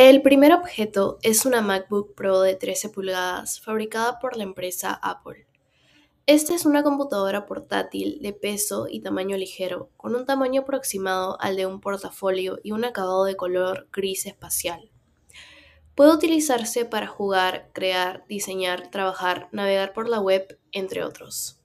El primer objeto es una MacBook Pro de 13 pulgadas fabricada por la empresa Apple. Esta es una computadora portátil de peso y tamaño ligero, con un tamaño aproximado al de un portafolio y un acabado de color gris espacial. Puede utilizarse para jugar, crear, diseñar, trabajar, navegar por la web, entre otros.